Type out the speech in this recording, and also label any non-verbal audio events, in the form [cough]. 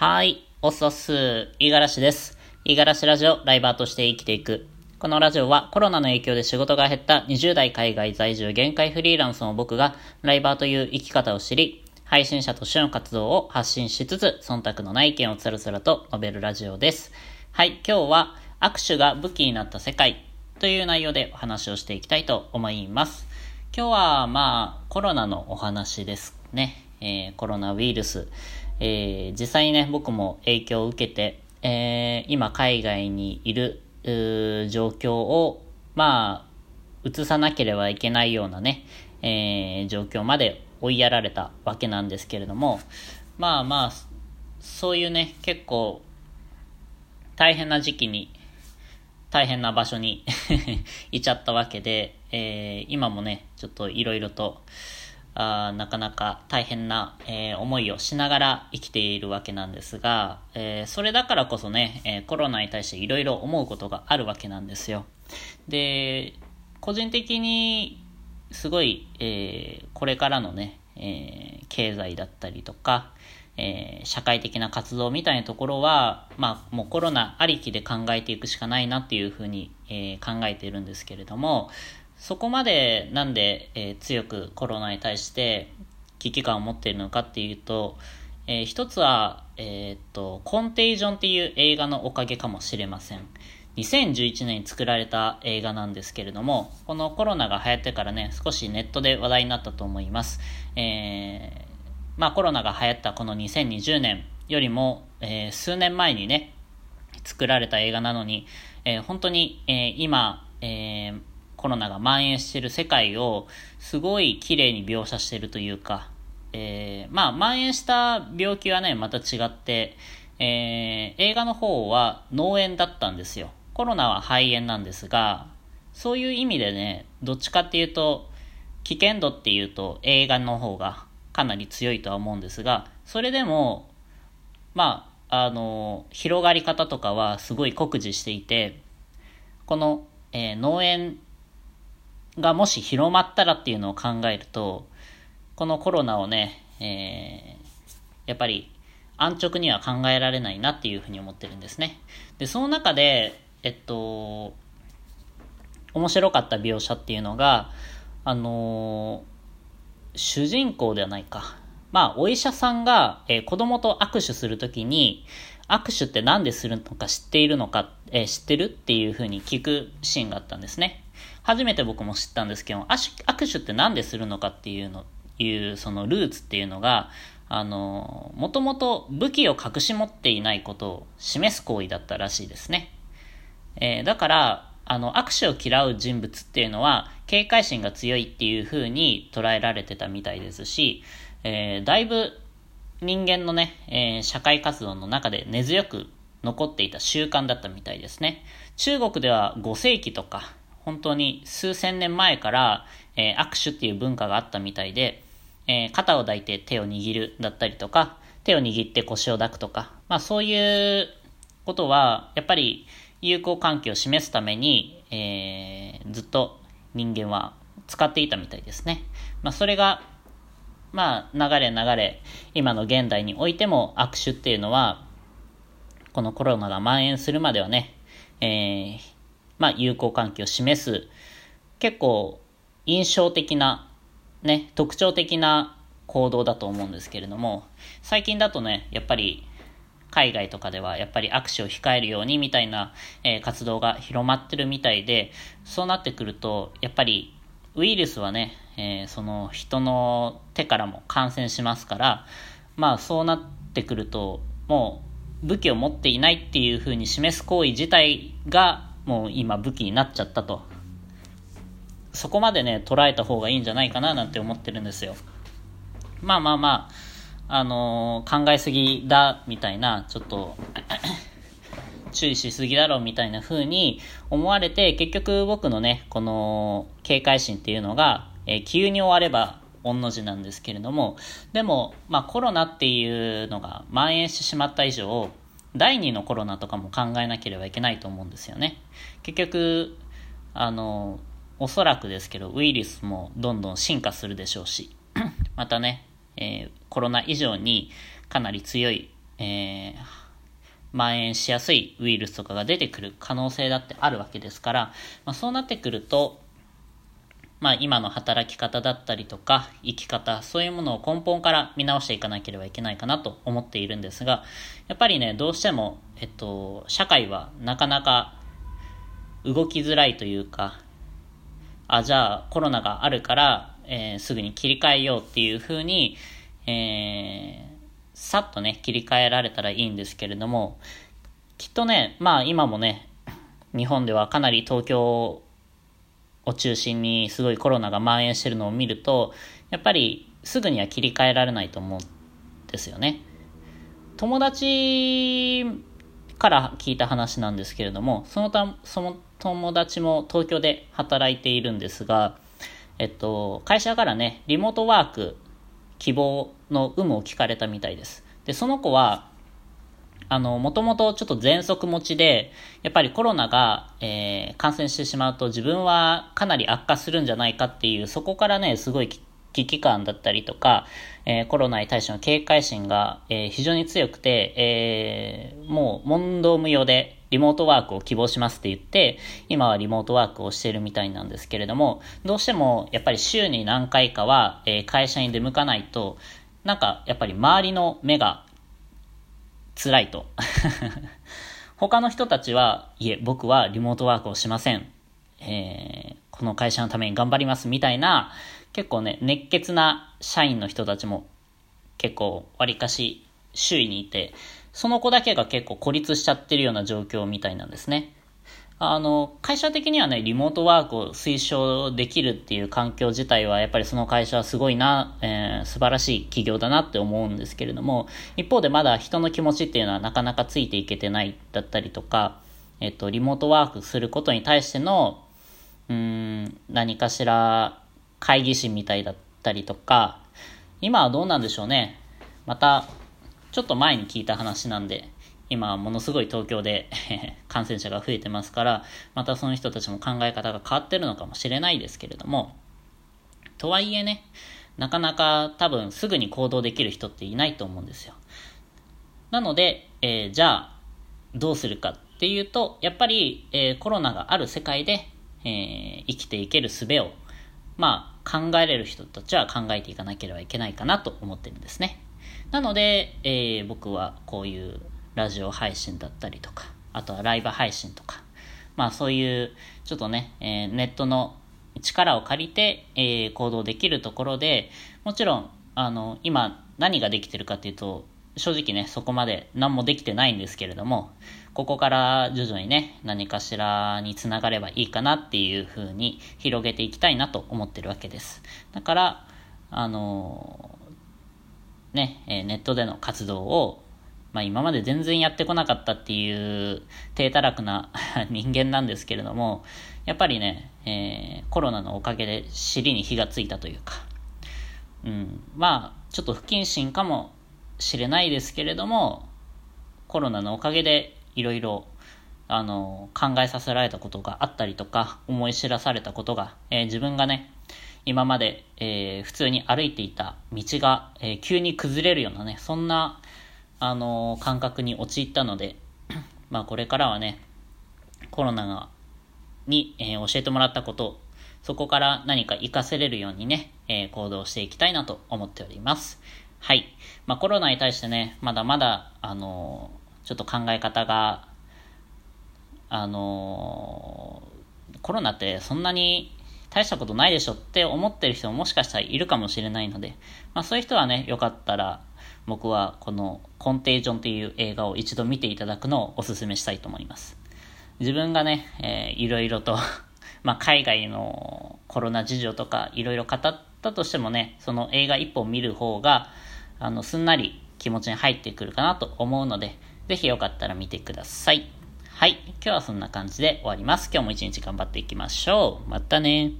はい、おっそっす、いがらしです。いがらしラジオ、ライバーとして生きていく。このラジオはコロナの影響で仕事が減った20代海外在住限界フリーランスの僕がライバーという生き方を知り、配信者としての活動を発信しつつ、忖度のない意見をつらつらと述べるラジオです。はい、今日は握手が武器になった世界という内容でお話をしていきたいと思います。今日はまあコロナのお話ですね。えー、コロナウイルス。えー、実際にね、僕も影響を受けて、えー、今海外にいる状況を、まあ、移さなければいけないようなね、えー、状況まで追いやられたわけなんですけれども、まあまあ、そういうね、結構、大変な時期に、大変な場所に [laughs] いちゃったわけで、えー、今もね、ちょっといろいろと、あなかなか大変な、えー、思いをしながら生きているわけなんですが、えー、それだからこそね、えー、コロナに対していろいろ思うことがあるわけなんですよ。で、個人的にすごい、えこれからのね、え経済だったりとか、え社会的な活動みたいなところは、まあ、もうコロナありきで考えていくしかないなっていうふうに、え考えているんですけれども、そこまでなんで、えー、強くコロナに対して危機感を持っているのかっていうと、えー、一つは、えー、っと、コンテージョンっていう映画のおかげかもしれません。2011年に作られた映画なんですけれども、このコロナが流行ってからね、少しネットで話題になったと思います。えー、まあコロナが流行ったこの2020年よりも、えー、数年前にね、作られた映画なのに、えー、本当に、えー、今、えー、コロナが蔓延してる世界をすごい綺麗に描写してるというか、えー、まあ、蔓延した病気はね、また違って、えー、映画の方は脳炎だったんですよ。コロナは肺炎なんですが、そういう意味でね、どっちかっていうと、危険度っていうと映画の方がかなり強いとは思うんですが、それでも、まあ、あの、広がり方とかはすごい酷似していて、この、えー、脳炎がもし広まったらっていうのを考えると、このコロナをね、えー、やっぱり安直には考えられないなっていうふうに思ってるんですね。で、その中で、えっと、面白かった描写っていうのが、あのー、主人公ではないか。まあ、お医者さんが、えー、子供と握手するときに、握手って何でするのか知っているのか、えー、知ってるっていうふうに聞くシーンがあったんですね。初めて僕も知ったんですけど、握手って何でするのかっていうの、いうそのルーツっていうのが、あの、もともと武器を隠し持っていないことを示す行為だったらしいですね。えー、だから、あの、握手を嫌う人物っていうのは、警戒心が強いっていう風に捉えられてたみたいですし、えー、だいぶ人間のね、えー、社会活動の中で根強く残っていた習慣だったみたいですね。中国では5世紀とか、本当に数千年前から、えー、握手っていう文化があったみたいで、えー、肩を抱いて手を握るだったりとか、手を握って腰を抱くとか、まあそういうことは、やっぱり友好関係を示すために、えー、ずっと人間は使っていたみたいですね。まあそれが、まあ流れ流れ、今の現代においても握手っていうのは、このコロナが蔓延するまではね、えー、まあ、友好関係を示す、結構印象的な、ね、特徴的な行動だと思うんですけれども、最近だとね、やっぱり海外とかではやっぱり握手を控えるようにみたいな、え、活動が広まってるみたいで、そうなってくると、やっぱりウイルスはね、えー、その人の手からも感染しますから、まあそうなってくると、もう武器を持っていないっていうふうに示す行為自体がもう今武器になっちゃったと。そこまでね、捉えた方がいいんじゃないかななんて思ってるんですよ。まあまあまあ、あのー、考えすぎだ、みたいな、ちょっと [coughs] 注意しすぎだろみたいな風に思われて、結局僕のね、この警戒心っていうのが、えー、急に終われば、御の字なんですけれども、でも、まあコロナっていうのが蔓延してしまった以上、第2のコロナとかも考えなければいけないと思うんですよね。結局、あの、おそらくですけど、ウイルスもどんどん進化するでしょうし、[clears throat] またね、えー、コロナ以上にかなり強いえー、蔓延しやすいウイルスとかが出てくる可能性だってあるわけですから、まあ、そうなってくると、まあ、今の働き方だったりとか生き方そういうものを根本から見直していかなければいけないかなと思っているんですがやっぱりねどうしても、えっと、社会はなかなか動きづらいというかあじゃあコロナがあるから、えー、すぐに切り替えようっていうふうに、えー、さっとね切り替えられたらいいんですけれどもきっとねまあ今もね日本ではかなり東京を中心にすごいコロナが蔓延してるのを見ると、やっぱりすぐには切り替えられないと思うんですよね。友達から聞いた話なんですけれども、そのた、その友達も東京で働いているんですが、えっと、会社からね、リモートワーク希望の有無を聞かれたみたいです。で、その子は、あの、もともとちょっと喘息持ちで、やっぱりコロナが、えー、感染してしまうと自分はかなり悪化するんじゃないかっていう、そこからね、すごい危機感だったりとか、えー、コロナに対しての警戒心が、えー、非常に強くて、えー、もう問答無用でリモートワークを希望しますって言って、今はリモートワークをしてるみたいなんですけれども、どうしてもやっぱり週に何回かは、え会社に出向かないと、なんかやっぱり周りの目が辛いと。[laughs] 他の人たちは、いえ、僕はリモートワークをしません。えー、この会社のために頑張りますみたいな、結構ね、熱血な社員の人たちも結構わりかし周囲にいて、その子だけが結構孤立しちゃってるような状況みたいなんですね。あの、会社的にはね、リモートワークを推奨できるっていう環境自体は、やっぱりその会社はすごいな、えー、素晴らしい企業だなって思うんですけれども、一方でまだ人の気持ちっていうのはなかなかついていけてないだったりとか、えっと、リモートワークすることに対しての、うん、何かしら会議心みたいだったりとか、今はどうなんでしょうね。また、ちょっと前に聞いた話なんで、今ものすごい東京で [laughs] 感染者が増えてますから、またその人たちも考え方が変わってるのかもしれないですけれども、とはいえね、なかなか多分すぐに行動できる人っていないと思うんですよ。なので、えー、じゃあ、どうするかっていうと、やっぱり、えー、コロナがある世界で、えー、生きていける術を、まあ、考えれる人たちは考えていかなければいけないかなと思ってるんですね。なので、え僕はこういうラジオ配信だったりとか、あとはライブ配信とか、まあそういう、ちょっとね、えー、ネットの力を借りて、えー、行動できるところで、もちろん、あの、今何ができてるかっていうと、正直ね、そこまで何もできてないんですけれども、ここから徐々にね、何かしらにつながればいいかなっていう風に広げていきたいなと思ってるわけです。だから、あのね、ネットでの活動をまあ今まで全然やってこなかったっていう低たらくな [laughs] 人間なんですけれども、やっぱりね、えー、コロナのおかげで尻に火がついたというか、うん、まあちょっと不謹慎かもしれないですけれども、コロナのおかげでいろいろあの、考えさせられたことがあったりとか、思い知らされたことが、えー、自分がね、今まで、えー、普通に歩いていた道が、えー、急に崩れるようなね、そんなあの、感覚に陥ったので、[clears throat] まあこれからはね、コロナが、に、えー、教えてもらったことを、そこから何か活かせれるようにね、えー、行動していきたいなと思っております。はい。まあコロナに対してね、まだまだ、あのちょっと考え方が、あのコロナってそんなに大したことないでしょって思ってる人ももしかしたらいるかもしれないので、まあそういう人はね、よかったら、僕はこのコンテージョンっていう映画を一度見ていただくのをお勧めしたいと思います。自分がね、えー、いろいろと [laughs] まあ、海外のコロナ事情とかいろいろ語ったとしてもね、その映画一本見る方が、あの、すんなり気持ちに入ってくるかなと思うので、ぜひよかったら見てください。はい。今日はそんな感じで終わります。今日も一日頑張っていきましょう。またね